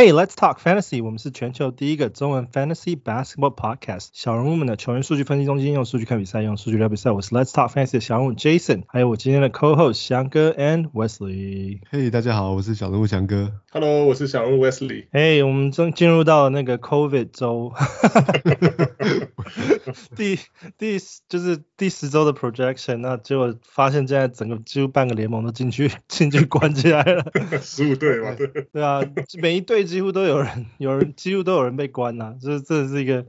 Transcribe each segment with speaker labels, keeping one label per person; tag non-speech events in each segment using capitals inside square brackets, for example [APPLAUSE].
Speaker 1: Hey, let's talk fantasy. 我们是全球第一个中文 fantasy basketball podcast。小人物们的球员数据分析中心，用数据看比赛，用数据聊比赛。我是 Let's talk fantasy 的小人物 Jason，还有我今天的 co-host 翔哥 and Wesley。
Speaker 2: Hey，大家好，我是小人物翔哥。
Speaker 3: Hello，我是小人物 Wesley。
Speaker 1: Hey，我们正进入到那个 COVID 周，[LAUGHS] 第第就是第十周的 projection，那结果发现现在整个几乎半个联盟都进去进去关起来了。[LAUGHS]
Speaker 3: 十五队嘛，对。
Speaker 1: 对啊，每一队。几乎都有人，有人几乎都有人被关了，这，这是一个。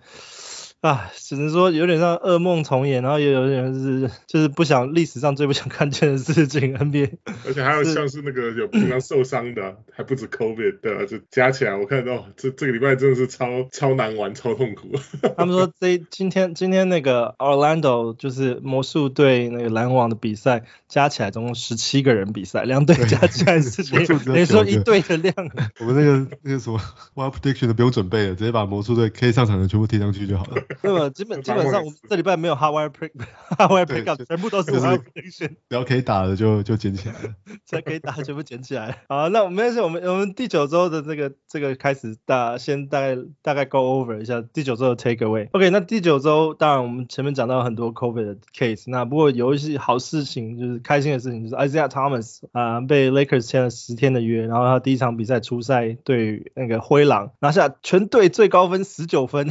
Speaker 1: 啊，只能说有点像噩梦重演，然后也有点是就是不想历史上最不想看见的事情 NBA。[LAUGHS]
Speaker 3: 而且还有像是那个有平常受伤的，还不止 COVID 的，就加起来我看到这这个礼拜真的是超超难玩，超痛苦。
Speaker 1: 他们说这今天今天那个 Orlando 就是魔术队那个篮网的比赛加起来总共十七个人比赛，两队加起来是等于说一队的量。
Speaker 2: 我们那个那个什么 [LAUGHS] Wild Prediction 都不用准备了，直接把魔术队可以上场的全部贴上去就好了。
Speaker 1: 那么 [LAUGHS] 基本基本上我们这礼拜没有 hardware pick [LAUGHS] hardware pickup，全部都是 prediction。
Speaker 2: 只要可以打的就就捡起来了，[LAUGHS]
Speaker 1: 只要可以打的全部捡起来。好，那我们是我们我们第九周的这个这个开始大先大概大概 go over 一下第九周的 take away。OK，那第九周当然我们前面讲到很多 COVID 的 case，那不过有一些好事情就是开心的事情，就是 Isaiah Thomas 啊、呃、被 Lakers 签了十天的约，然后他第一场比赛出赛对那个灰狼拿下全队最高分十九分，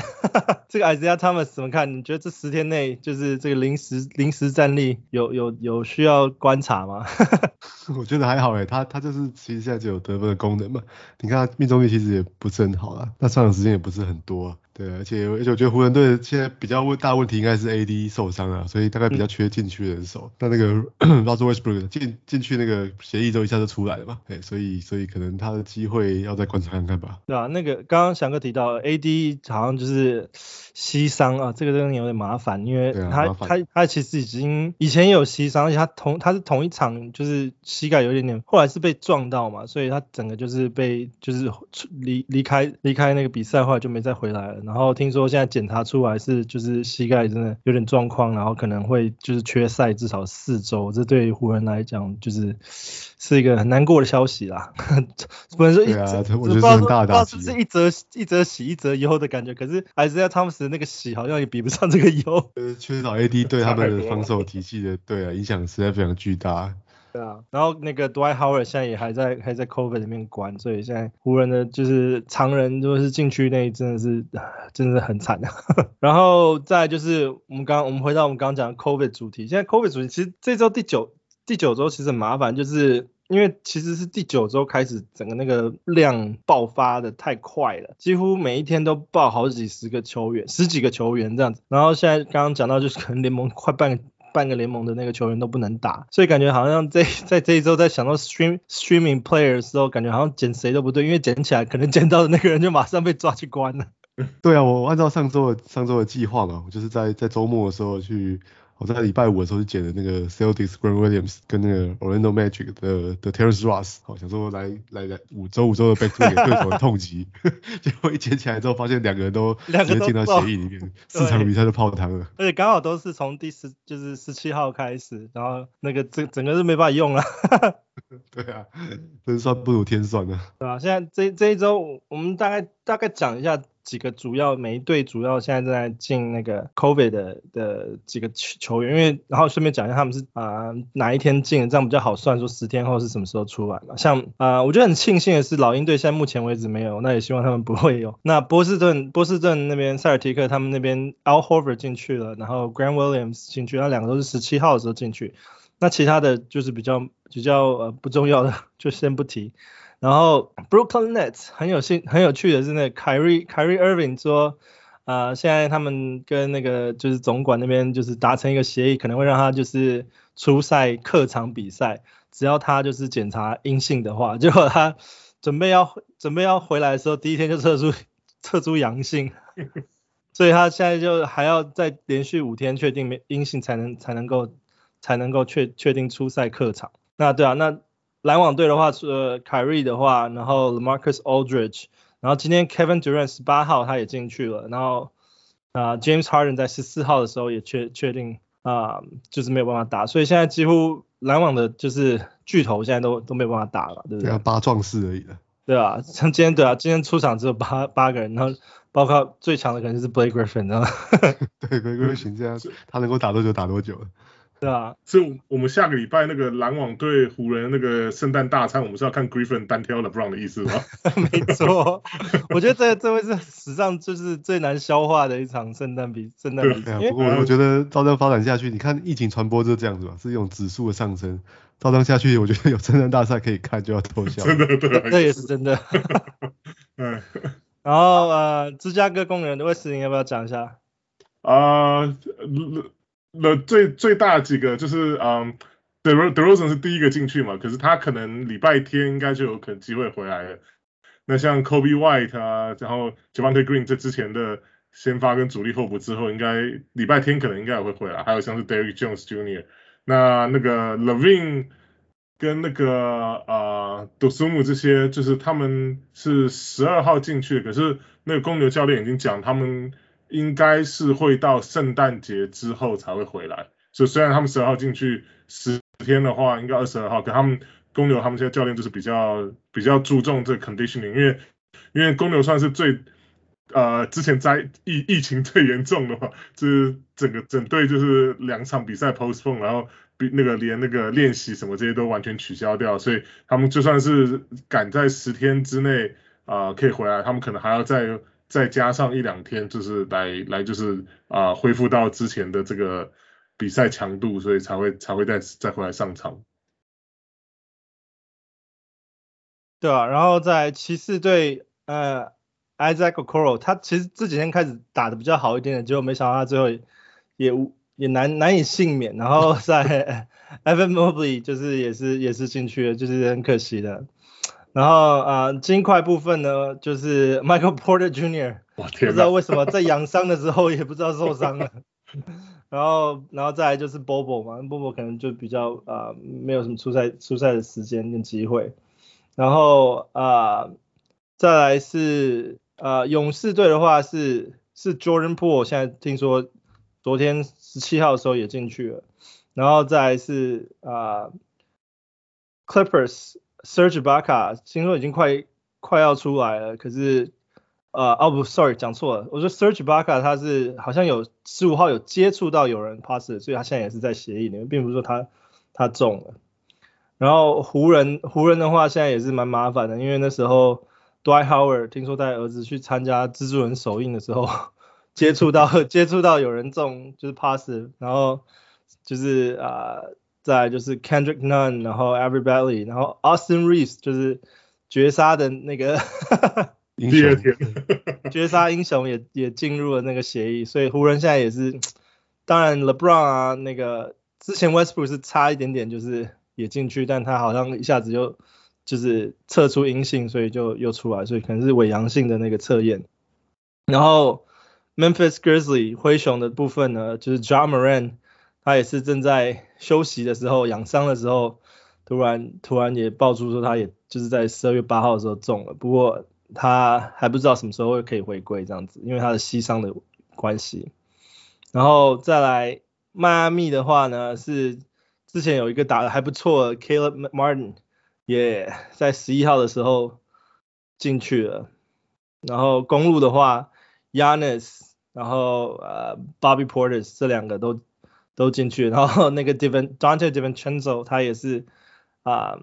Speaker 1: 这个 Isaiah Thomas。怎么看？你觉得这十天内就是这个临时临时战力有有有需要观察吗？[LAUGHS] [LAUGHS]
Speaker 2: 我觉得还好诶，他他就是其实现在只有得分的功能嘛。你看他命中率其实也不是很好啊，那上场时间也不是很多。对，而且而且我觉得湖人队现在比较问大问题应该是 AD 受伤啊，所以大概比较缺禁区人手。那、嗯、那个 [CLEARS THROAT] Russell Westbrook 进进去那个协议之后一下就出来了嘛，对，所以所以可能他的机会要再观察看看吧。
Speaker 1: 对啊，那个刚刚翔哥提到 AD 好像就是膝伤啊，这个真的有点麻烦，因为他、啊、他他其实已经以前也有膝伤，而且他同他是同一场就是膝盖有一点点，后来是被撞到嘛，所以他整个就是被就是离离开离开那个比赛后来就没再回来了。然后听说现在检查出来是就是膝盖真的有点状况，然后可能会就是缺赛至少四周，这对于湖人来讲就是是一个很难过的消息啦。[LAUGHS] 不能说一，
Speaker 2: 啊、我觉得是很大的打击。
Speaker 1: 是一则一则喜一则忧的感觉，可是还是要汤姆斯那个喜好像也比不上这个忧。
Speaker 2: 呃，缺少 AD 对他们的防守体系的对啊影响实在非常巨大。
Speaker 1: 对啊，然后那个 Dwight Howard 现在也还在还在 COVID 里面关，所以现在湖人的就是常人就是禁区内真的是真的很惨。[LAUGHS] 然后再就是我们刚我们回到我们刚刚讲 COVID 主题，现在 COVID 主题其实这周第九第九周其实很麻烦，就是因为其实是第九周开始整个那个量爆发的太快了，几乎每一天都爆好几十个球员，十几个球员这样子。然后现在刚刚讲到就是可能联盟快半。半个联盟的那个球员都不能打，所以感觉好像在 [LAUGHS] 在这一周在想到 stream [LAUGHS] streaming player 的时候，感觉好像捡谁都不对，因为捡起来可能捡到的那个人就马上被抓去关了。[LAUGHS]
Speaker 2: 对啊，我按照上周的上周的计划嘛，我就是在在周末的时候去。我在礼拜五的时候就捡了那个 Celtics Grant Williams 跟那个 Orlando Magic 的的 Terrence Ross，好想说来来来五周五周的 back to 对手的痛击，[LAUGHS] 结果一捡起来之后发现两个人都 [LAUGHS] 直接进到协议里面，四场比赛都泡汤了。
Speaker 1: 而且刚好都是从第十就是十七号开始，然后那个整整个是没办法用了。[LAUGHS] [LAUGHS]
Speaker 2: 对啊，真算不如天算啊。
Speaker 1: 对啊，现在这这一周我们大概大概讲一下。几个主要每一队主要现在正在进那个 COVID 的的几个球员，因为然后顺便讲一下他们是啊、哪一天进，这样比较好算说十天后是什么时候出来嘛。像啊、我觉得很庆幸的是老鹰队现在目前为止没有，那也希望他们不会有。那波士顿波士顿那边塞尔提克他们那边 Al Horford 进去了，然后 Grant Williams 进去，那两个都是十七号的时候进去。那其他的就是比较比较呃不重要的就先不提。然后 Brooklyn Nets 很有兴，很有趣的是那个 Kyrie Kyrie Irving 说，啊、呃，现在他们跟那个就是总管那边就是达成一个协议，可能会让他就是出赛客场比赛，只要他就是检查阴性的话，结果他准备要准备要回来的时候，第一天就测出测出阳性，[LAUGHS] 所以他现在就还要再连续五天确定没阴性才能才能够才能够确确定出赛客场。那对啊，那。篮网队的话，呃，凯瑞的话，然后 Marcus Aldridge，然后今天 Kevin Durant 十八号他也进去了，然后啊、呃、James Harden 在十四号的时候也确确定啊、呃，就是没有办法打，所以现在几乎篮网的就是巨头现在都都没有办法打了，对不对？
Speaker 2: 八壮士而已了。
Speaker 1: 对啊，像今天对啊，今天出场只有八八个人，然后包括最强的可能就是 Blake Griffin，然后 [LAUGHS]
Speaker 2: 对 Blake Griffin 这样，他能够打多久打多久。
Speaker 1: 对啊，
Speaker 3: 所以我们下个礼拜那个篮网对湖人那个圣诞大餐，我们是要看 Griffin 单挑 LeBron 的意思吗？[LAUGHS]
Speaker 1: 没错，我觉得这这会是史上就是最难消化的一场圣诞比圣诞比赛。
Speaker 2: 不过我觉得照这样发展下去，你看疫情传播就是这样子嘛，是一种指数的上升。照这样下去，我觉得有圣诞大赛可以看就要偷笑。[LAUGHS] [LAUGHS]
Speaker 3: 真的对，
Speaker 1: 这也是真的。嗯，然后呃，芝加哥公园的卫斯理要不要讲一下？
Speaker 3: 啊、呃。那最最大几个就是，嗯，De DeRozan 是第一个进去嘛，可是他可能礼拜天应该就有可能机会回来了。那像 Kobe White 啊，然后 Javonte Green 这之前的先发跟主力候补之后，应该礼拜天可能应该也会回来。还有像是 d e r r k Jones Jr.，那那个 LaVine 跟那个啊 Dosunmu 这些，就是他们是十二号进去，可是那个公牛教练已经讲他们。应该是会到圣诞节之后才会回来，所以虽然他们十二号进去十天的话，应该二十二号，可他们公牛他们现在教练就是比较比较注重这 conditioning，因为因为公牛算是最呃之前在疫疫情最严重的话，就是整个整队就是两场比赛 postpone，然后比那个连那个练习什么这些都完全取消掉，所以他们就算是赶在十天之内啊、可以回来，他们可能还要再。再加上一两天，就是来来就是啊、恢复到之前的这个比赛强度，所以才会才会再再回来上场。
Speaker 1: 对啊，然后在骑士队，呃，Isaac Okoro，他其实这几天开始打得比较好一点点，结果没想到他最后也也，也难难以幸免，然后在 [LAUGHS] Evan Mobley 就是也是也是进去了，就是很可惜的。然后啊、呃，金块部分呢，就是 Michael Porter Jr.，[LAUGHS] 不知道为什么在养伤的时候也不知道受伤了。[LAUGHS] 然后，然后再来就是 Bobo 嘛，Bobo 可能就比较啊、呃，没有什么出赛出赛的时间跟机会。然后啊、呃，再来是啊、呃，勇士队的话是是 Jordan Poole，现在听说昨天十七号的时候也进去了。然后再来是啊、呃、Clippers。Serge Ibaka 听说已经快快要出来了，可是呃哦不，sorry 讲错了，我说 Serge Ibaka 他是好像有十五号有接触到有人 pass，所以他现在也是在协议里面，并不是说他他中了。然后湖人湖人的话现在也是蛮麻烦的，因为那时候 Dwight Howard 听说带儿子去参加蜘蛛人首映的时候 [LAUGHS] 接触到接触到有人中就是 pass，然后就是啊。再就是 Kendrick Nunn，然后 Avery Bradley，然后 Austin Reeves 就是绝杀的那个
Speaker 2: 英雄，[LAUGHS]
Speaker 1: 绝杀英雄也也进入了那个协议，所以湖人现在也是，当然 LeBron 啊，那个之前 Westbrook 是差一点点就是也进去，但他好像一下子就就是测出阴性，所以就又出来，所以可能是伪阳性的那个测验。然后 Memphis Grizzlies 灰熊的部分呢，就是 John Morant。他也是正在休息的时候养伤的时候，突然突然也爆出说他也就是在十二月八号的时候中了，不过他还不知道什么时候会可以回归这样子，因为他的膝伤的关系。然后再来迈阿密的话呢，是之前有一个打得还不错的 Caleb Martin 也在十一号的时候进去了。然后公路的话，Yanis，然后呃 Bobby Portis 这两个都。都进去，[LAUGHS] 然后那个 Devin Dante Devin Chenzo 他也是啊、呃，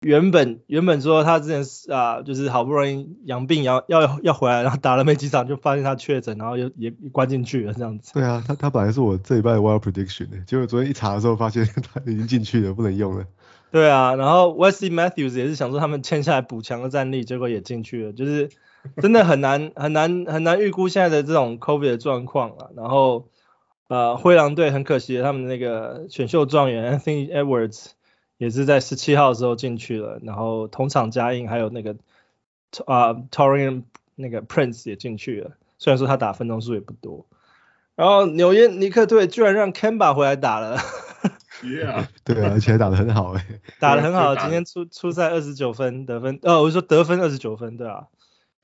Speaker 1: 原本原本说他之前是啊、呃，就是好不容易养病要要要回来，然后打了没几场就发现他确诊，然后又也关进去了这样子。
Speaker 2: 对啊，他他本来是我这礼拜的 Wild Prediction 的，结果昨天一查的时候发现 [LAUGHS] 他已经进去了，不能用了。
Speaker 1: 对啊，然后 Wesley Matthews 也是想说他们签下来补强的战力，结果也进去了，就是真的很难很难很难预估现在的这种 COVID 的状况啊，然后。呃，灰狼队很可惜，他们的那个选秀状元 Anthony Edwards 也是在十七号的时候进去了，然后同场加印，还有那个啊、呃、Taurean 那个 Prince 也进去了，虽然说他打分钟数也不多。然后纽约尼克队居然让 Kemba 回来打了，[LAUGHS]
Speaker 3: Yeah，
Speaker 2: 对啊，而且还打得很好哎，
Speaker 1: 打得很好，今天出出赛二十九分得分，呃，我是说得分二十九分，对啊，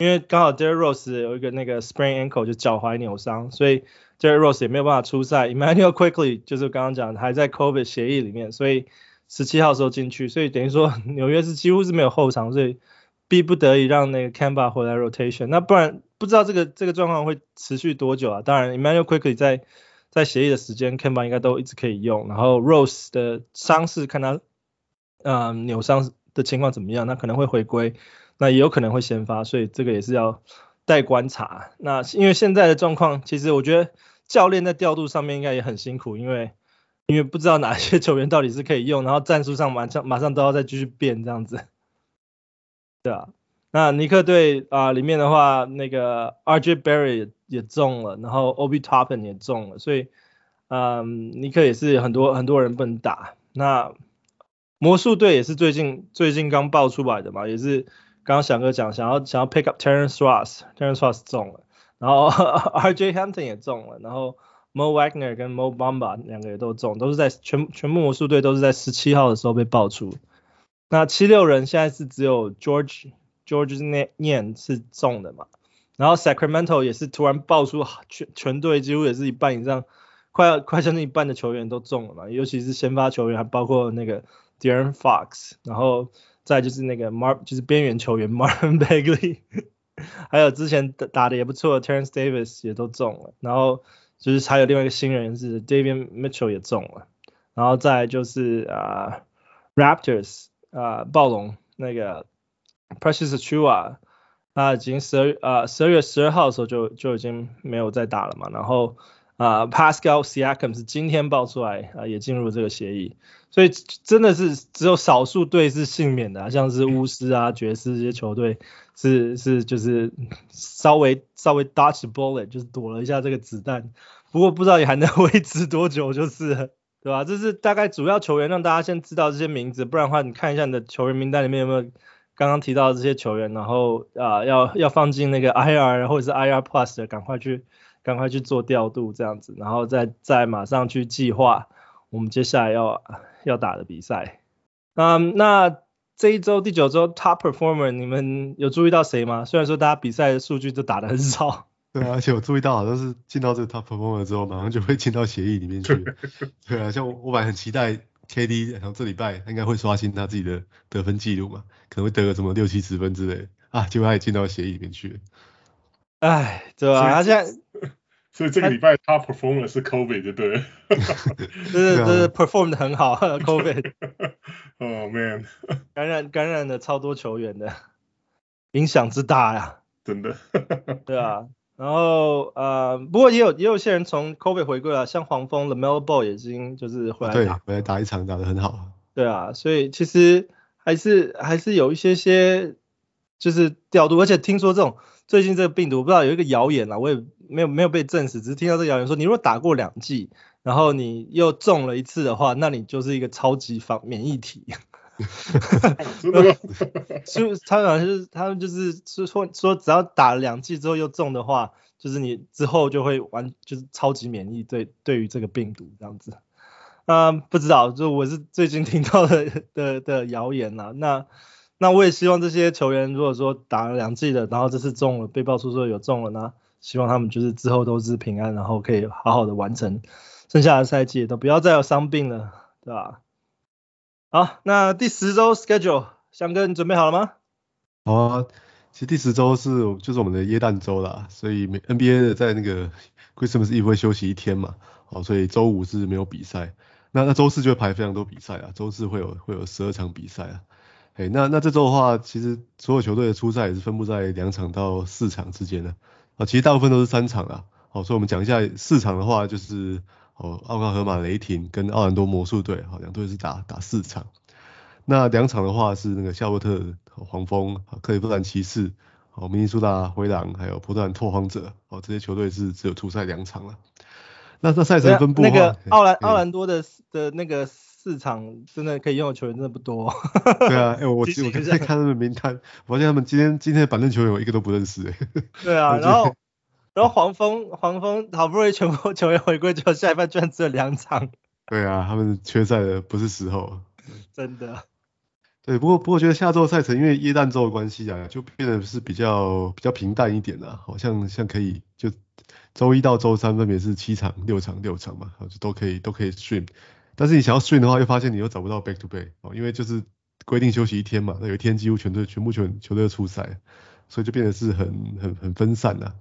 Speaker 1: 因为刚好 Derrick Rose 有一个那个 sprain ankle 就脚踝扭伤，所以。Derrick Rose 也没有办法出赛 Emmanuel quickly 就是刚刚讲的还在 COVID 协议里面，所以十七号时候进去，所以等于说 [LAUGHS] 纽约是几乎是没有后场，所以逼不得已让那个 Kemba 回来 rotation，那不然不知道这个这个状况会持续多久啊？当然 Emmanuel Quickly 在在协议的时间，Camba 应该都一直可以用。然后 Rose 的伤势看他呃扭伤的情况怎么样，那可能会回归，那也有可能会先发，所以这个也是要待观察。那因为现在的状况，其实我觉得教练在调度上面应该也很辛苦，因为因为不知道哪些 [LAUGHS] 球员到底是可以用，然后战术上马上马上都要再继续变这样子。对啊，那尼克队啊、呃、里面的话，那个 RJ Barrett 也中了，然后 Ob Toppin 也中了，所以嗯，尼克也是很多很多人不能打。那魔术队也是最近最近刚爆出来的嘛，也是刚刚翔哥讲想要想要 pick up Terrence Ross，Terrence Ross 中了，然后 [LAUGHS] RJ Hampton 也中了，然后 Mo Wagner 跟 Mo Bamba 两个也都中，都是在全全部魔术队都是在十七号的时候被爆出。那七六人现在是只有 George George Niang 是中的嘛，然后 Sacramento 也是突然爆出全全队几乎也是一半以上，快要快将近一半的球员都中了嘛，尤其是先发球员还包括那个 De'Aaron Fox，然后再就是那个 Mar 就是边缘球员 Marvin [LAUGHS] Bagley，还有之前打的也不错的，Terrence Davis 也都中了，然后就是还有另外一个新人是 David Mitchell 也中了，然后再就是啊、Raptors。啊、呃，暴龙那个 Precious Chua 他已经十二啊十二月十二号的时候就就已经没有再打了嘛。然后啊、呃、Pascal Siakam 是今天爆出来啊、呃，也进入这个协议。所以真的是只有少数队是幸免的、啊，像是巫师啊、爵士这些球队是是就是稍微稍微 dodge bullet 就是躲了一下这个子弹。不过不知道也还能 [LAUGHS] 维持多久，就是。对吧？这是大概主要球员，让大家先知道这些名字，不然的话，你看一下你的球员名单里面有没有刚刚提到的这些球员，然后啊、呃，要要放进那个 IR 或者是 IR Plus 的，赶快去赶快去做调度这样子，然后再再马上去计划我们接下来要要打的比赛。嗯，那这一周第九周 Top Performer，你们有注意到谁吗？虽然说大家比赛的数据都打的很少。
Speaker 2: 对啊，而且我注意到好像是进到这个 top performer 之后，马上就会进到协议里面去。[LAUGHS] 对啊，像我我本来很期待 KD，然后这礼拜应该会刷新他自己的得分记录嘛，可能会得个什么六七十分之类啊，结果他也进到协议里面去了。
Speaker 1: 哎，对吧？他现在，[LAUGHS]
Speaker 3: 所以这个礼拜 top performer 是 COVID，对了。[LAUGHS]
Speaker 1: 就是就是 perform 的很好，[LAUGHS] COVID。[LAUGHS]
Speaker 3: 哦 man，
Speaker 1: 感染感染了超多球员的，影响之大呀，
Speaker 3: 真的。
Speaker 1: 对啊。然后呃，不过也有也有些人从 COVID 回归了，像黄蜂的 LaMelo Ball 已经就是回来打，
Speaker 2: 对，回来打一场打得很好。
Speaker 1: 对啊，所以其实还是还是有一些些就是调度，而且听说这种最近这个病毒，不知道有一个谣言啊，我也没有没有被证实，只是听到这个谣言说，你如果打过两剂，然后你又中了一次的话，那你就是一个超级防免疫体。[LAUGHS] 就他好像是他们就是说说只要打了两剂之后又中的话，就是你之后就会完就是超级免疫对对于这个病毒这样子。啊、嗯，不知道，就我是最近听到的的的谣言呐。那那我也希望这些球员如果说打了两剂的，然后这次中了被爆出说有中了呢，希望他们就是之后都是平安，然后可以好好的完成 [LAUGHS] 剩下的赛季，都不要再有伤病了，对吧？好，那第十周 schedule，翔哥你准备好了吗？
Speaker 2: 好啊，其实第十周是就是我们的耶诞周啦，所以 NBA 的在那个 Christmas Eve 会休息一天嘛，好，所以周五是没有比赛，那那周四就会排非常多比赛啊，周四会有会有十二场比赛啊，哎，那那这周的话，其实所有球队的出赛也是分布在两场到四场之间的，啊，其实大部分都是三场啊，好，所以我们讲一下四场的话就是。哦，奥克拉荷马雷霆跟奥兰多魔术队，好，两队是打打四场。那两场的话是那个夏洛特黄蜂、克利夫兰骑士、哦，明尼苏达灰狼，还有波特兰拓荒者，哦，这些球队是只有出赛两场了。那这赛程分布，
Speaker 1: 那个奥兰奥兰多的的那个四场，真的可以用的球员真的不多。[LAUGHS]
Speaker 2: 对啊，哎、欸，[LAUGHS] 我我我刚才看他们名单，我发现他们今天今天的板凳球员我一个都不认识，哎。[LAUGHS]
Speaker 1: 对啊，然后。然后黄蜂，黄蜂好不容易全部球员回归，之后下一半居然只有两场。
Speaker 2: 对啊，他们缺赛的不是时候。
Speaker 1: 真的。
Speaker 2: 对，不过不过我觉得下周赛程因为耶诞周的关系啊，就变得是比较比较平淡一点的，好像像可以就周一到周三分别是七场、六场、六场嘛，好就都可以都可以 stream。但是你想要 stream 的话，又发现你又找不到 back to back 哦，因为就是规定休息一天嘛，那有一天几乎全队全部全球队出赛，所以就变得是很很很分散了。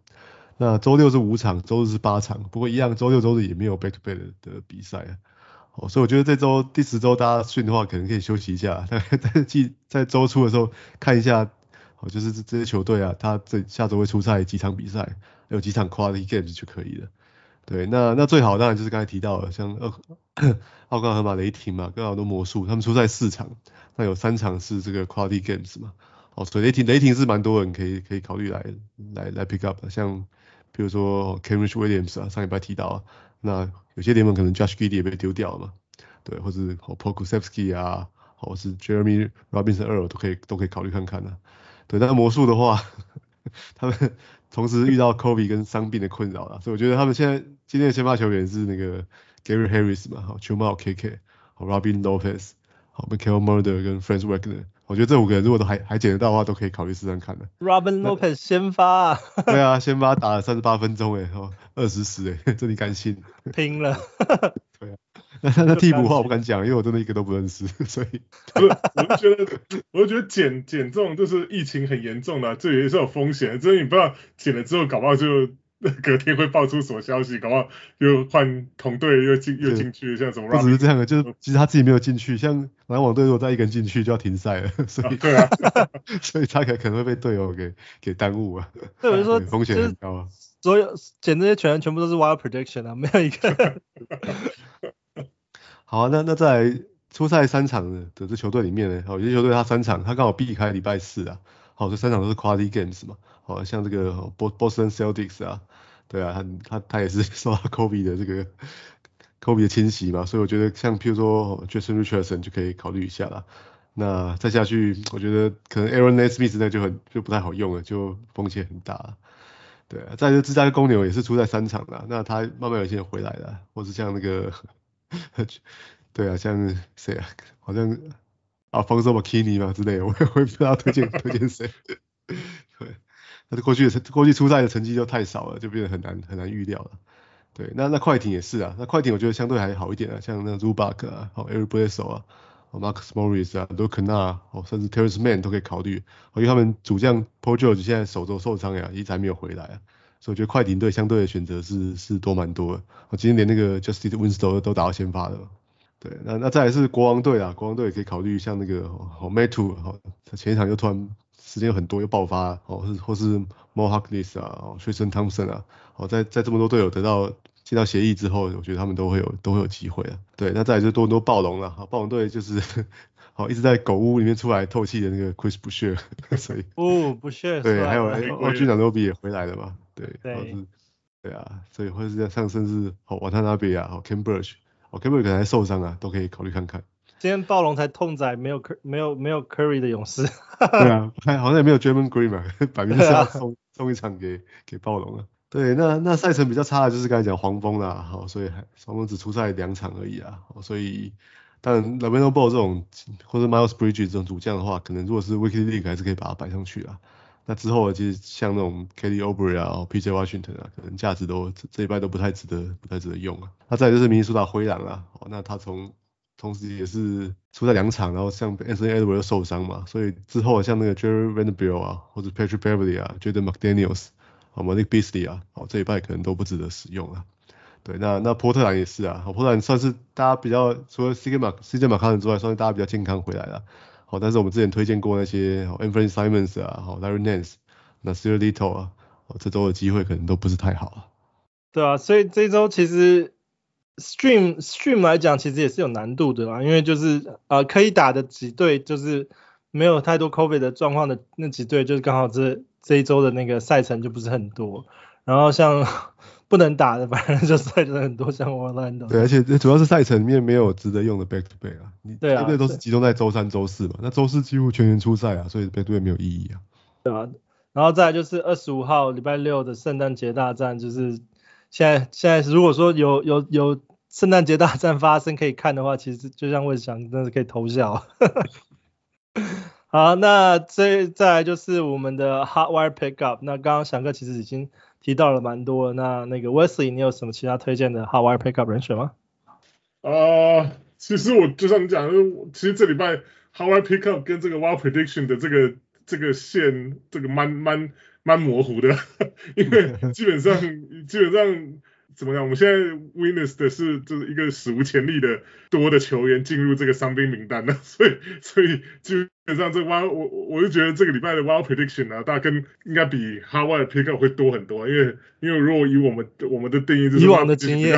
Speaker 2: 那周六是五场，周日是八场，不过一样，周六周日也没有 back to back 的比赛。哦，所以我觉得这周第十周大家训的话，可能可以休息一下，[LAUGHS] 大概在季在周初的时候看一下，哦，就是这些球队啊，他这下周会出赛几场比赛，有几场 quality games 就可以了。对，那那最好当然就是刚才提到的，像奥 [COUGHS] 奥克兰和马雷霆嘛，跟好多魔术，他们出赛四场，那有三场是这个 quality games 嘛。哦，所以雷霆雷霆是蛮多人可以可以考虑来来来 pick up 的，像。比如说 Kenrich Williams 啊，上礼拜提到啊，那有些联盟可能 Josh g i d d y 也被丢掉了嘛，对，或者 Pokusevski 啊，或是 Jeremy Robinson Earl 都可以都可以考虑看看的，对，但魔术的话，[LAUGHS] 他们同时遇到 Kobe 跟伤病的困扰了，所以我觉得他们现在今天的先发球员是那个 Gary Harris 嘛，好，Chuma Okeke，好，Robin Lopez，好，Mykhail Murder 跟 Franz Wagner。我觉得这五个人如果都还还捡得到的话，都可以考虑试试看的。
Speaker 1: Robin Lopez 先发啊。
Speaker 2: 对啊，先发打了三十八分钟诶，哦，二十十哎，[LAUGHS] 这你敢信？
Speaker 1: 拼了。[LAUGHS]
Speaker 2: 对啊，那 [LAUGHS] 那替补的话 [LAUGHS] 我不敢讲，因为我真的一个都不认识，所以。
Speaker 3: 不是，我就觉得，我就觉得减减重就是疫情很严重的，这也是有风险，所以你不知道减了之后搞不好就。[LAUGHS] 隔天会爆出什么消息？搞不好又换同队又进又进去，像什么？
Speaker 2: 不只是这样的，就是其实他自己没有进去，像篮网队如果再一个人进去就要停赛了，所以、啊、对啊，所以他可可能会被队友给给耽误啊。
Speaker 1: 对，我就说
Speaker 2: 风险很高啊。
Speaker 1: 所有捡这些球员全部都是 wild prediction 啊，没有一个。
Speaker 2: 好啊，那那在出赛三场的的这球队里面呢，好有些球队他三场他刚好避开礼拜四啊，好，这三场都是 quality games 嘛。哦，像这个 Boston Celtics 啊，对啊，他他他也是 [LAUGHS] 受到 Kobe 的这个 Kobe 的侵袭嘛，所以我觉得像譬如说 Jason Richardson 就可以考虑一下啦。那再下去，我觉得可能 Aaron Smith 那就很就不太好用了，就风险很大。对啊，再就芝加哥公牛也是出在三场了，那他慢慢有些回来了，或是像那个，[LAUGHS] 对啊，像谁啊，好像 Alfonzo McKinnie 嘛之类的，我也我也不知道推荐 [LAUGHS] 推荐谁。对。那这过去的过去初赛的成绩就太少了，就变得很难很难预料了。对，那那快艇也是啊，那快艇我觉得相对还好一点啊，像那 Zubac 啊，好 Eric Bledsoe 啊，Marcus Morris 啊，Luke Kennard 哦，甚至 Terance Mann 都可以考虑，因为他们主将 Paul George 现在手肘受伤呀，一直还没有回来啊，所以我觉得快艇队相对的选择是是多蛮多的。我今天连那个 Justice Winslow 都打到先发了。对，那那再来是国王队啊，国王队也可以考虑像那个哦 Metu 好，他前一场又突然。时间有很多又爆发哦，或是或是 Mo Harkless 啊，哦，Tristan Thompson 啊，哦，在在这么多队友得到接到协议之后，我觉得他们都会有都会有机会啊。对，那再来就多多暴龙了，好，暴龙队就是好一直在狗屋里面出来透气的那个 Chris Boucher，所以
Speaker 1: 哦，Boucher
Speaker 2: 对，还有 OG Anunoby 也回来了嘛，对，对，是，对啊，所以或者是像甚至哦，Watanabe 啊，哦，Khem Birch，哦，Khem Birch 可能还受伤啊，都可以考虑看看。
Speaker 1: 今天暴龙才痛宰没有没有没有 Curry 的勇士。
Speaker 2: 对啊，好像也没有 Draymond Green 嘛，摆明是要送送一场给给暴龙啊。对，那那赛程比较差的就是刚才讲黄蜂啦，好，所以黄蜂只出赛两场而已啊，所以当然 LaMelo Ball 这种或者 Miles Bridges 这种主将的话，可能如果是 Weekly League 还是可以把它摆上去啊。那之后其实像那种 Kelly o b r e 啊，PJ Washington 啊，可能价值都这一半都不太值得不太值得用啊。那再就是明尼苏达灰狼啊，那他从同时也是出在两场，然后像 Anthony Edwards 又受伤嘛，所以之后像那个 Jarred Vanderbilt 啊，或者 Patrick Beverly 啊，Jaden McDaniels，好 Malik Beasley 啊，哦这一半可能都不值得使用啊。对，那那波特兰也是啊，波特兰算是大家比较除了 CJ 马 CJ McCollum 之外，算是大家比较健康回来了。好，但是我们之前推荐过那些 Anfernee Simons 啊，好 Larry Nance，那 Nassir Little 啊，这周的机会可能都不是太好啊。
Speaker 1: 对啊，所以这周其实。Stream Stream 来讲，其实也是有难度的啦，因为就是呃可以打的几队，就是没有太多 COVID 的状况的那几队，就是刚好这这一周的那个赛程就不是很多。然后像不能打的，[LAUGHS] 反正就赛程很多，像 Orlando。
Speaker 2: 对，而且主要是赛程里面没有值得用的 Back to Back 啊，你对啊，都是集中在周三、周四嘛，那周四几乎全员出赛啊，所以 Back to Back 没有意义啊。
Speaker 1: 对啊，然后再来就是二十五号礼拜六的圣诞节大战，就是现在现在如果说有有有。有圣诞节大战发生可以看的话，其实就像我想，真的是可以偷笑。[LAUGHS] 好，那这再来就是我们的 Hot Wire Pickup。那刚刚翔哥其实已经提到了蛮多。那那个 Wesley，你有什么其他推荐的 How I Pickup 人选吗？
Speaker 3: 啊、呃，其实我就像你讲的，其实这礼拜 How I Pickup 跟这个 Wild Prediction 的这个这个线，这个蛮蛮蛮模糊的，[LAUGHS] 因为基本上基本上。怎么样？我们现在 witness 的是就是一个史无前例的多的球员进入这个伤兵名单了，[LAUGHS] 所以所以基本上这 wild 我我就觉得这个礼拜的 wild prediction 啊，大概跟应该比 hardwire pickup 会多很多，因为因为如果以我们我们的定义就是
Speaker 1: 以往的经验，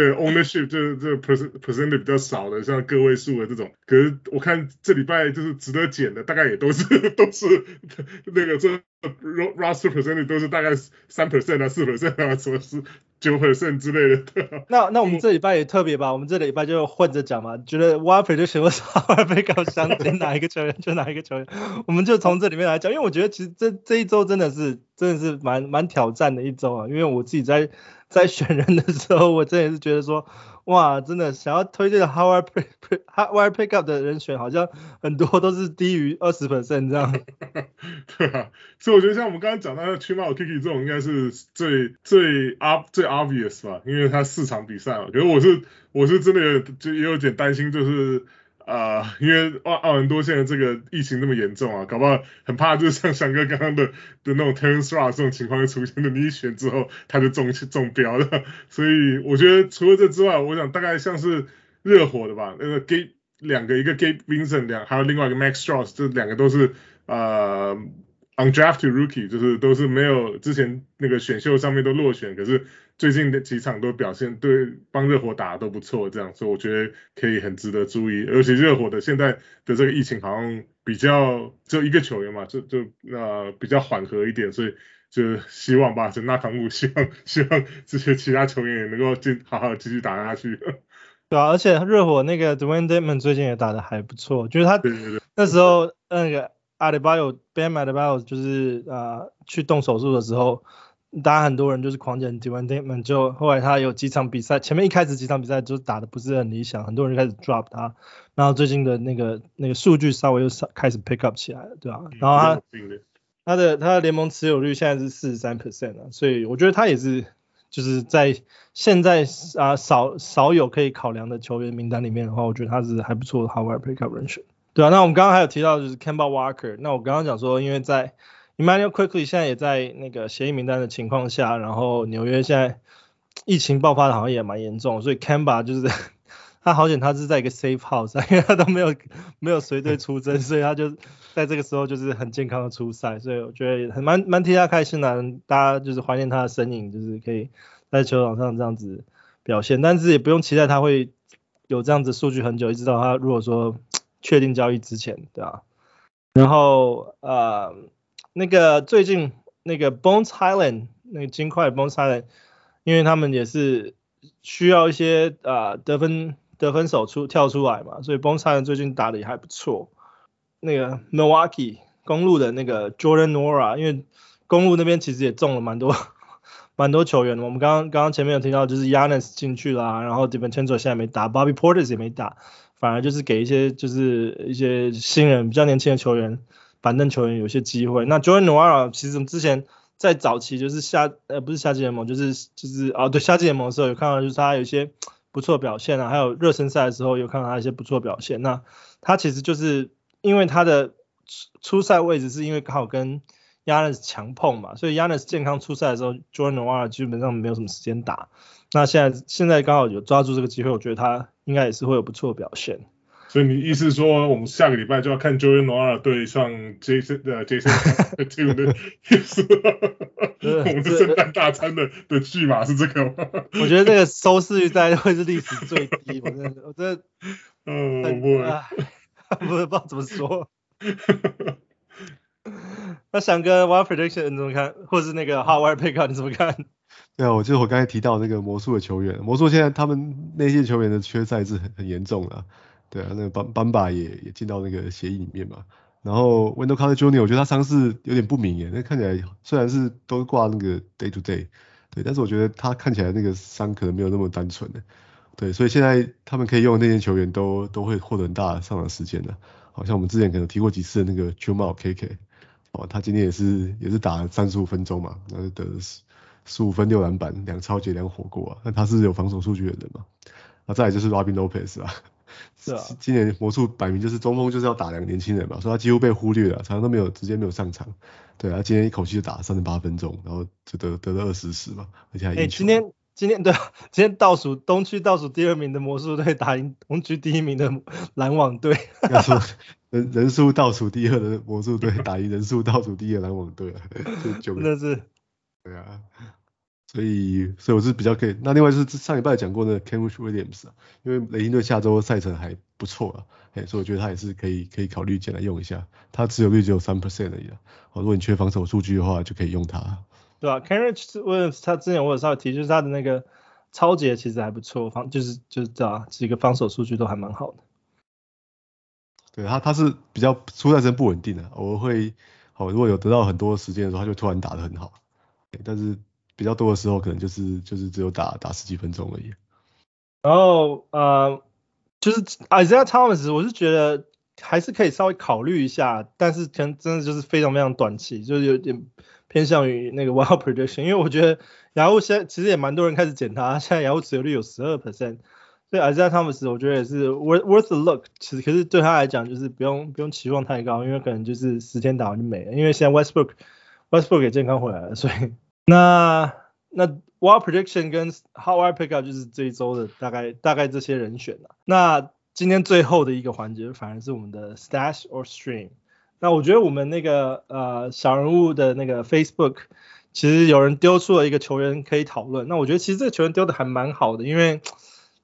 Speaker 3: 对 ownership 就是这 percent percent 比较少的，像个位数的这种，可是我看这礼拜就是值得减的，大概也都是 [LAUGHS] 都是那个这 roster percentage 都是大概三 percent 啊四 percent 啊，什么是。九 percent 之类的。
Speaker 1: 那那我们这礼拜也特别吧，我们这礼拜就混着讲嘛，觉得 Prediction 为什么会被搞想捡哪一个球员就哪一个球员，我们就从这里面来讲，因为我觉得其实这这一周真的是真的是蛮蛮挑战的一周啊，因为我自己在在选人的时候，我真的是觉得说。哇，真的想要推荐的 h o w a r pick h o w a r Pickup 的人选，好像很多都是低于二十 percent 这样。[LAUGHS]
Speaker 3: 对啊，所以我觉得像我们刚刚讲到的 Chima 和 Kiki 这种，应该是最最 ob 最 obvious 吧，因为他四场比赛嘛。可是我是我是真的就也有点担心，就是。啊、因为奥奥兰多现在这个疫情那么严重啊，搞不好很怕，就是像翔哥刚刚的的那种 Terence Ross 这种情况会出现的，你一选之后他就中中标了。所以我觉得除了这之外，我想大概像是热火的吧，那个 Gabe 两个，一个 Gabe Vincent 两，还有另外一个 Max Strus，这两个都是啊 undrafted rookie，就是都是没有之前那个选秀上面都落选，可是。最近的几场都表现对，帮热火打的都不错，这样，所以我觉得可以很值得注意。而且热火的现在的这个疫情好像比较只有一个球员嘛，就就呃比较缓和一点，所以就希望吧，就那场路，希望 [LAUGHS] 希望这些其他球员也能够继好好继续打下去。
Speaker 1: 对啊，而且热火那个 Dewayne Dedmon 最近也打的还不错，就是他那时候那个 Adebayo Bam Adebayo 就是呃去动手术的时候。大家很多人就是狂捡 Dewayne Dedmon，就后来他有几场比赛，前面一开始几场比赛就打的不是很理想，很多人就开始 drop 他，然后最近的那个那个数据稍微又开始 pick up 起来了，对吧？然后他他的他的联盟持有率现在是四十三 percent 了，所以我觉得他也是就是在现在啊少少有可以考量的球员名单里面的话，我觉得他是还不错的 hardware pick up 人选，对啊，那我们刚刚还有提到就是 Kemba Walker，那我刚刚讲说因为在 Immanuel quickly 现在也在那个协议名单的情况下，然后纽约现在疫情爆发的好像也蛮严重，所以 Kemba 就是他好险他是在一个 safe house，因为他都没有没有随队出征，所以他就在这个时候就是很健康的出赛，所以我觉得很蛮蛮替他开心的，大家就是怀念他的身影，就是可以在球场上这样子表现，但是也不用期待他会有这样子数据很久，一直到他如果说确定交易之前，对吧？然后呃。那个最近那个 Bones Hyland 那个金块 Bones Hyland，因为他们也是需要一些啊、得分得分手出跳出来嘛，所以 Bones Hyland 最近打的也还不错。那个 Milwaukee 公鹿的那个 Jordan Nora，因为公鹿那边其实也中了蛮多 [LAUGHS] 蛮多球员的。我们刚刚刚刚前面有听到就是 Yannis 进去啦，然后 d e v i n c e n z o 现在没打，Bobby Portis 也没打，反而就是给一些就是一些新人比较年轻的球员。板凳球员有些机会。那 Jordan Nwora 其实之前在早期就是夏呃不是夏季联盟，就是就是啊对夏季联盟的时候有看到就是他有一些不错表现啊，还有热身赛的时候有看到他一些不错表现。那他其实就是因为他的出赛位置是因为刚好跟 Yanis 强碰嘛，所以 Yanis 健康出赛的时候，Jordan Nwora 基本上没有什么时间打。那现在现在刚好有抓住这个机会，我觉得他应该也是会有不错的表现。
Speaker 3: 所以你意思说，我们下个礼拜就要看 Jordan Nwora 对上 Jason 呃 Jason Tatum 的意思？[LAUGHS] 我们的圣诞大餐的的剧码是这个吗？
Speaker 1: 我觉得这个收视率大概会是历史最低。我真的，我真的，[LAUGHS]
Speaker 3: 嗯，我不会，
Speaker 1: 不不知道怎么说。[LAUGHS] 那翔哥 Wild Prediction 你怎么看？或是那个 Howard Pickup 你怎么看？
Speaker 2: 对啊，我就是我刚才提到那个魔术的球员，魔术现在他们那些球员的缺赛是很很严重的。对啊，那个班班巴也也进到那个协议里面嘛。然后 Wendell Carter Jr. 我觉得他伤势有点不明耶，那看起来虽然是都挂那个 day to day，对，但是我觉得他看起来那个伤可能没有那么单纯的。对，所以现在他们可以用的那些球员都都会获得很大的上场时间的。好像我们之前可能提过几次的那个 Chuma Okeke，哦，他今天也是也是打了三十五分钟嘛，然后得十十五分六篮板两超截两火锅啊，那他是有防守数据的人嘛。那再来就是 Robin Lopez 啊。是啊，[LAUGHS]
Speaker 1: 今年魔术摆明就是中锋就是要打两个年轻人嘛，所以他几乎被忽略了，常常都没有直接没有上场。对啊，今天一口气就打了三十八分钟，然后就得得了二十十嘛，而且还赢球。哎、欸，
Speaker 2: 今天今天对，今天倒数东区倒数第二名的魔术队打赢东区第一名的篮网队。
Speaker 1: 要说 [LAUGHS] 人人数倒数第二的魔术队打赢人数倒数第一的篮网队，[LAUGHS] 就九个。真的是。对啊。所以，所以我是比较可以。那另外就是上礼拜讲过的 Kenrich Williams 啊，因为雷霆队下周赛程还不错啊，哎，所以我觉得他也是可以可以考虑进来用一下。他持有率只有三 percent 而已啊。哦，如果你缺防守数据的话，就可以用他。对啊，Kenrich Williams 他之前我有稍微提，就是他的那个抄截其实还不错，防就是就是这样几个防守数据都还蛮好的。对他他是比较出赛时不稳定的，我会好如果有得到很多时间的时候，他就突然打得很好，但是。比较多的时候，可能就是就是只有打打十几分钟而已。然后呃，就是 Isaiah Thomas，我是觉得还是可以稍微考虑一下，但是可能真的就是非常非常短期，就是有点偏向于那个 [LAUGHS] Wild Prediction，因为我觉得雅虎现在其实也蛮多人开始捡他，现在雅虎持有率有十二 percent，所以 Isaiah Thomas 我觉得也是 worth worth a look，其实可是对他来讲就是不用不用期望太高，因为可能就是十天打完就没了，因为现在 Westbrook Westbrook 也健康回来了，所以。那那 Wild Prediction 跟 How I Pickup 就是这一周的大概大概这些人选了。那今天最后的一个环节反而是我们的 Stash or Stream。那我觉得我们那个呃小人物的那个 Facebook 其实有人丢出了一个球员可以讨论。那我觉得其实这个球员丢的还蛮好的，因为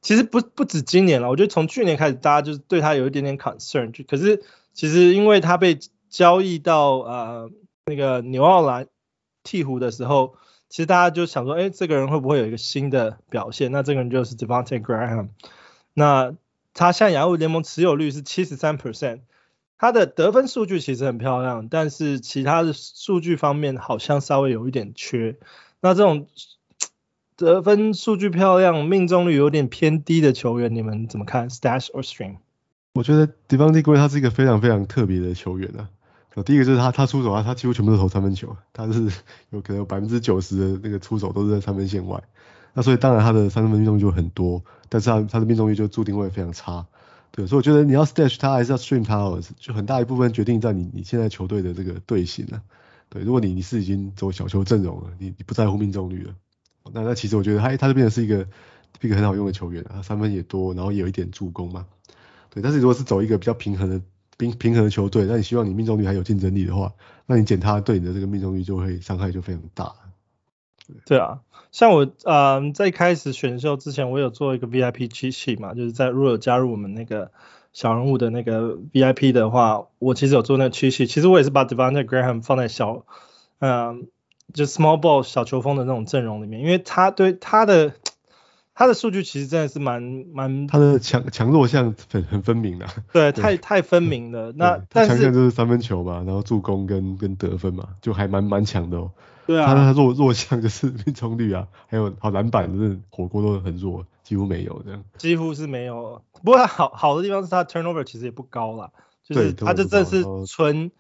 Speaker 1: 其实不不止今年了，我觉得从去年开始大家就是对他有一点点 concern。就可是其实因为他被交易到呃那个纽奥兰。鹈鹕的时候，其实大家就想说，哎，这个人会不会有一个新的表现？那这个人就是 Devonte Graham。那他现在雅虎联盟持有率是七十三 percent，他的得分数据其实很漂亮，但是其他的数据方面好像稍微有一点缺。那这种得分数据漂亮、命中率有点偏低的球员，你们怎么看？Stash or Stream？我觉得 Devonte Graham 他是一个非常非常特别的球员啊。第一个就是他，他出手啊，他几乎全部都投三分球，他是 [LAUGHS] 有可能有百分之九十的那个出手都是在三分线外，那所以当然他的三分命中率就很多，但是他他的命中率就注定会非常差，对，所以我觉得你要 stash 他还是要 stream 他哦，就很大一部分决定在你你现在球队的这个队形啊，对，如果你你是已经走小球阵容了，你你不在乎命中率了，那那其实我觉得他他就变成是一个一个很好用的球员啊，三分也多，然后也有一点助攻嘛，对，但是如果是走一个比较平衡的。平平衡的球队，那你希望你命中率还有竞争力的话，那你捡他对你的这个命中率就会伤害就非常大。对，啊，像我呃在开始选秀之前，我有做一个 VIP 机器嘛，就是在如果有加入我们那个小人物的那个 VIP 的话，我其实有做那个机器。其实我也是把 Devante Graham 放在小嗯、就 small ball 小球风的那种阵容里面，因为他对他的。他的数据其实真的是蛮蛮，他的强强弱项很很分明的。对，对太太分明了。那但是强项就是三分球嘛，然后助攻跟跟得分嘛，就还蛮蛮强的哦。对啊。他他弱弱项就是命中率啊，还有好篮板，就是火锅都很弱，几乎没有这样。几乎是没有。不过他好好的地方是他 turnover 其实也不高啦，就是他这真的是纯。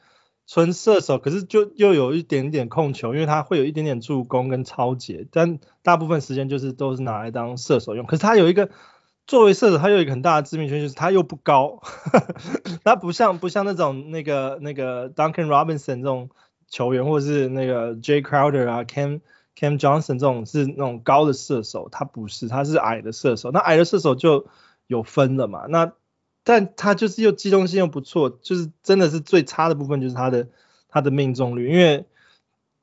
Speaker 1: 纯射手，可是就又有一点点控球，因为他会有一点点助攻跟抄截，但大部分时间就是都是拿来当射手用。可是他有一个作为射手，他有一个很大的致命缺陷，就是他又不高，[LAUGHS] 他不像不像那种那个那个 Duncan Robinson 这种球员，或者是那个 Jay Crowder 啊，Cam Cam Johnson 这种是那种高的射手，他不是，他是矮的射手。那矮的射手就有分了嘛？那但他就是又机动性又不错，就是真的是最差的部分就是他的他的命中率，因为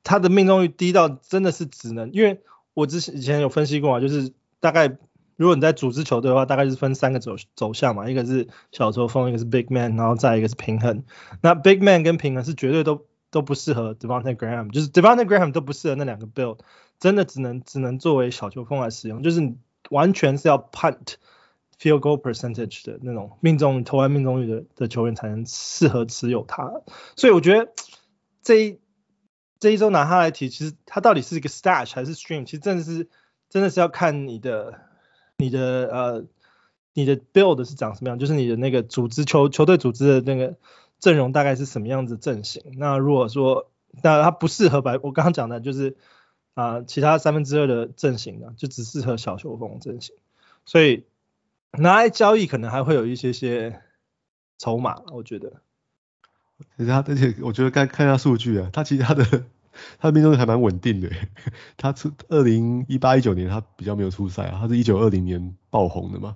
Speaker 1: 他的命中率低到真的是只能，因为我之前以前有分析过啊，就是大概如果你在组织球队的话，大概是分三个走走向嘛，一个是小球风，一个是 big man，然后再一个是平衡。那 big man 跟平衡是绝对都都不适合 Devonte Graham，就是 Devonte Graham 都不适合那两个 build，真的只能只能作为小球风来使用，就是完全是要 punt。Field goal percentage 的那种命中投篮命中率的的球员才能适合持有他，所以我觉得这一这一周拿他来提，其实他到底是一个 stash 还是 stream，其实真的是真的是要看你的你的呃你的 build 是长什么样，就是你的那个组织球球队组织的那个阵容大概是什么样子阵型。那如果说那他不适合白，我刚刚讲的就是啊、其他三分之二的阵型呢，就只适合小球风阵型，所以。拿来交易可能还会有一些些筹码，我觉得。
Speaker 2: 其实他而且我觉得该看一下数据啊，他其实他的 [LAUGHS] 他的命中率还蛮稳定的。[LAUGHS] 他出二零一八一九年他比较没有出赛啊，他是一九二零年爆红的嘛。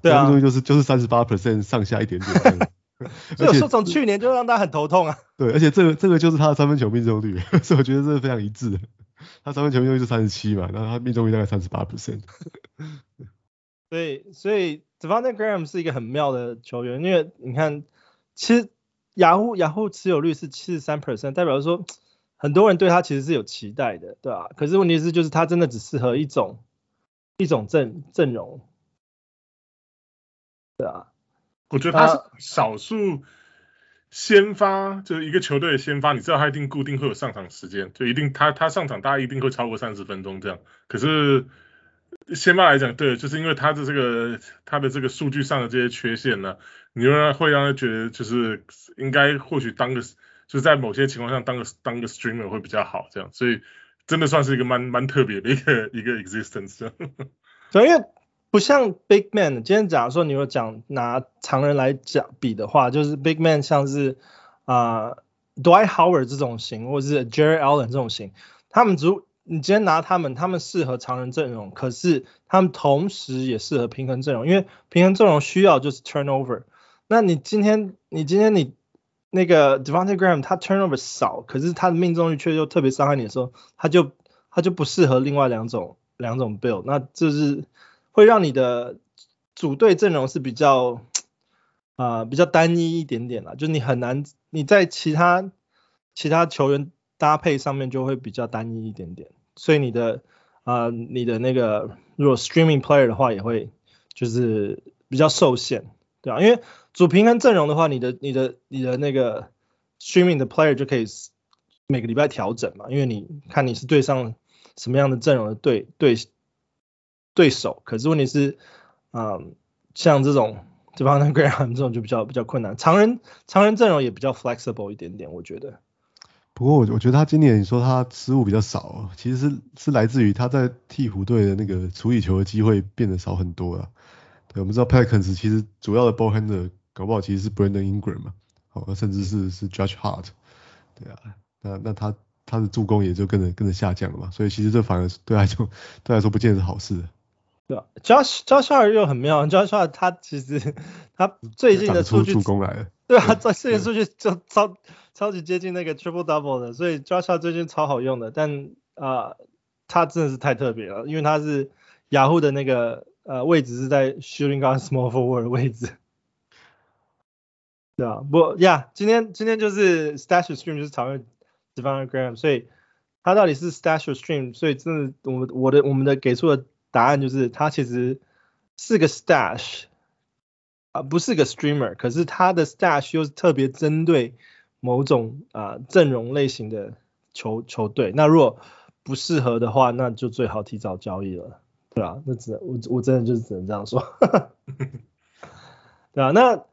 Speaker 2: 对啊。命中率就是就是三十八 percent 上下一点点。[LAUGHS]
Speaker 1: 所以说从去年就让他很头痛啊。
Speaker 2: 对，而且这个这个就是他的三分球命中率，所以我觉得这是非常一致的。他三分球命中率是三十七嘛，然后他命中率大概三十八 percent。
Speaker 1: 所以所以 Devon Graham 是一个很妙的球员，因为你看，其实雅虎雅虎持有率是七十三 percent，代表说很多人对他其实是有期待的，对吧？可是问题是就是他真的只适合一种一种阵阵容，对啊。
Speaker 3: 我觉得他是少数先发，就是一个球队的先发，你知道他一定固定会有上场时间，就一定他他上场大概一定会超过三十分钟这样。可是先发来讲，对，就是因为他的这个他的这个数据上的这些缺陷呢，你就让会让他觉得就是应该或许当个就是在某些情况下当个当个 streamer 会比较好这样，所以真的算是一个蛮蛮特别的一个 [LAUGHS] 一个 existence。
Speaker 1: 对，因为。不像 Big Man，今天假如说你有讲拿常人来讲比的话，就是 Big Man 像是啊、Dwight Howard 这种型，或者是 Jerry Allen 这种型，他们如你今天拿他们，他们适合常人阵容，可是他们同时也适合平衡阵容，因为平衡阵容需要就是 turnover。那你今天你今天你那个 Devonte Graham 他 turnover 少，可是他的命中率却又特别伤害你的时候，他就他就不适合另外两种两种 build，那这是。会让你的组队阵容是比较啊、比较单一一点点啦，就你很难你在其他其他球员搭配上面就会比较单一一点点，所以你的啊、你的那个如果 streaming player 的话也会就是比较受限，对吧？因为主平衡阵容的话，你的你的你的那个 streaming 的 player 就可以每个礼拜调整嘛，因为你看你是对上什么样的阵容的对对。对手，可是问题是，嗯，像这种这方的 Graham 这种就比较比较困难。常人常人阵容也比较 flexible 一点点，我觉得。
Speaker 2: 不过我我觉得他今年你说他失误比较少，其实是是来自于他在替补队的那个处理球的机会变得少很多了。对，我们知道 Pelicans 其实主要的 ball handler 搞不好其实是 Brandon Ingram 嘛，好，甚至是是 Judge Hart。对啊，那那他他的助攻也就跟着跟着下降了嘛，所以其实这反而对来说 [LAUGHS] 对来说不见得是好事。
Speaker 1: 对啊，Josh Josh Hart 又很妙，Josh Hart 他其实 [LAUGHS] 他最近的数据，
Speaker 2: 助攻来了，
Speaker 1: 对啊，最近数据就超超级接近那个 triple double 的，所以 Josh 最近超好用的，但啊，它真的是太特别了，因为它是雅虎的那个呃位置是在 shooting on small forward 的位置，对啊，不，yeah，今天今天就是 stash stream 就是常用 divine gram，所以它到底是 stash stream，所以真的我我的我们的给出的答案就是，它其实是个 stash，啊不是个 streamer，可是它的 stash 又特别针对。某种啊阵容类型的球球队。那如果不适合的话，那就最好提早交易了，对吧？那只能我我真的就是只能这样说，[LAUGHS] 对啊，那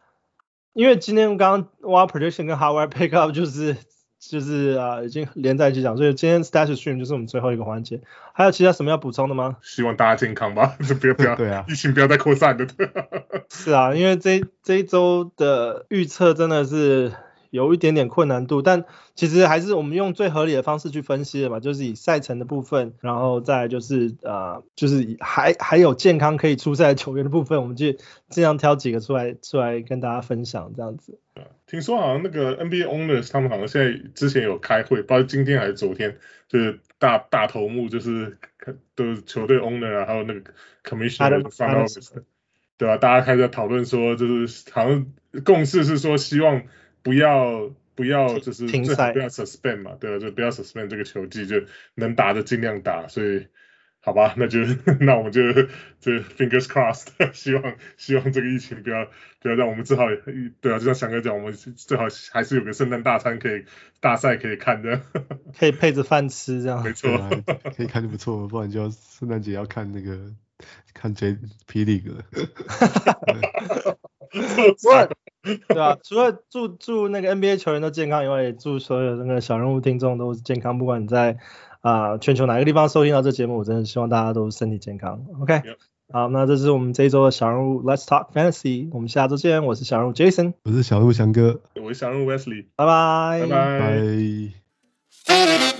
Speaker 1: 因为今天刚刚 Wild Prediction 跟 Howard Pickup 就是。就是啊，已经连在一起讲，所以今天 Stash Stream 就是我们最后一个环节。还有其他什么要补充的吗？
Speaker 3: 希望大家健康吧，[LAUGHS] 就不要不要，对啊，疫情不要再扩散了。[LAUGHS]
Speaker 1: 是啊，因为这这一周的预测真的是。有一点点困难度，但其实还是我们用最合理的方式去分析的嘛，就是以赛程的部分，然后再就是呃，就是还还有健康可以出赛的球员的部分，我们就尽量挑几个出来出来跟大家分享这样子。
Speaker 3: 听说好像那个 NBA owners 他们好像现在之前有开会，不知道今天还是昨天，就是大大头目就是都是球队 owner 啊，还有那个 commissioner front office 对吧？大家开始讨论说，就是好像共识是说希望。不要不要，就是最好不要 suspend 嘛，对吧，就不要 suspend 这个球季，就能打的尽量打。所以，好吧，那就 [LAUGHS] 那我们就就 fingers crossed，[LAUGHS] 希望希望这个疫情不要不要让我们最好 [LAUGHS] 对啊，就像翔哥讲，我们最好还是有个圣诞大餐可以大赛可以看的，
Speaker 1: 可以配着饭吃这样。
Speaker 3: 没错、啊，
Speaker 2: 可以看就不错，不然就要圣诞节要看那个看 J P League 了。[LAUGHS]
Speaker 1: 对啊，除了祝祝那个 NBA 球员都健康以外，也祝所有那个小人物听众都健康。不管你在啊、呃、全球哪个地方收听到这节目，我真的希望大家都身体健康。OK，好好，那这是我们这一周的小人物 Let's Talk Fantasy，我们下周见。我是小人物 Jason，
Speaker 2: 我是小人物翔哥，
Speaker 3: 我是小人物 Wesley，
Speaker 1: 拜拜，
Speaker 3: 拜拜。
Speaker 2: 拜。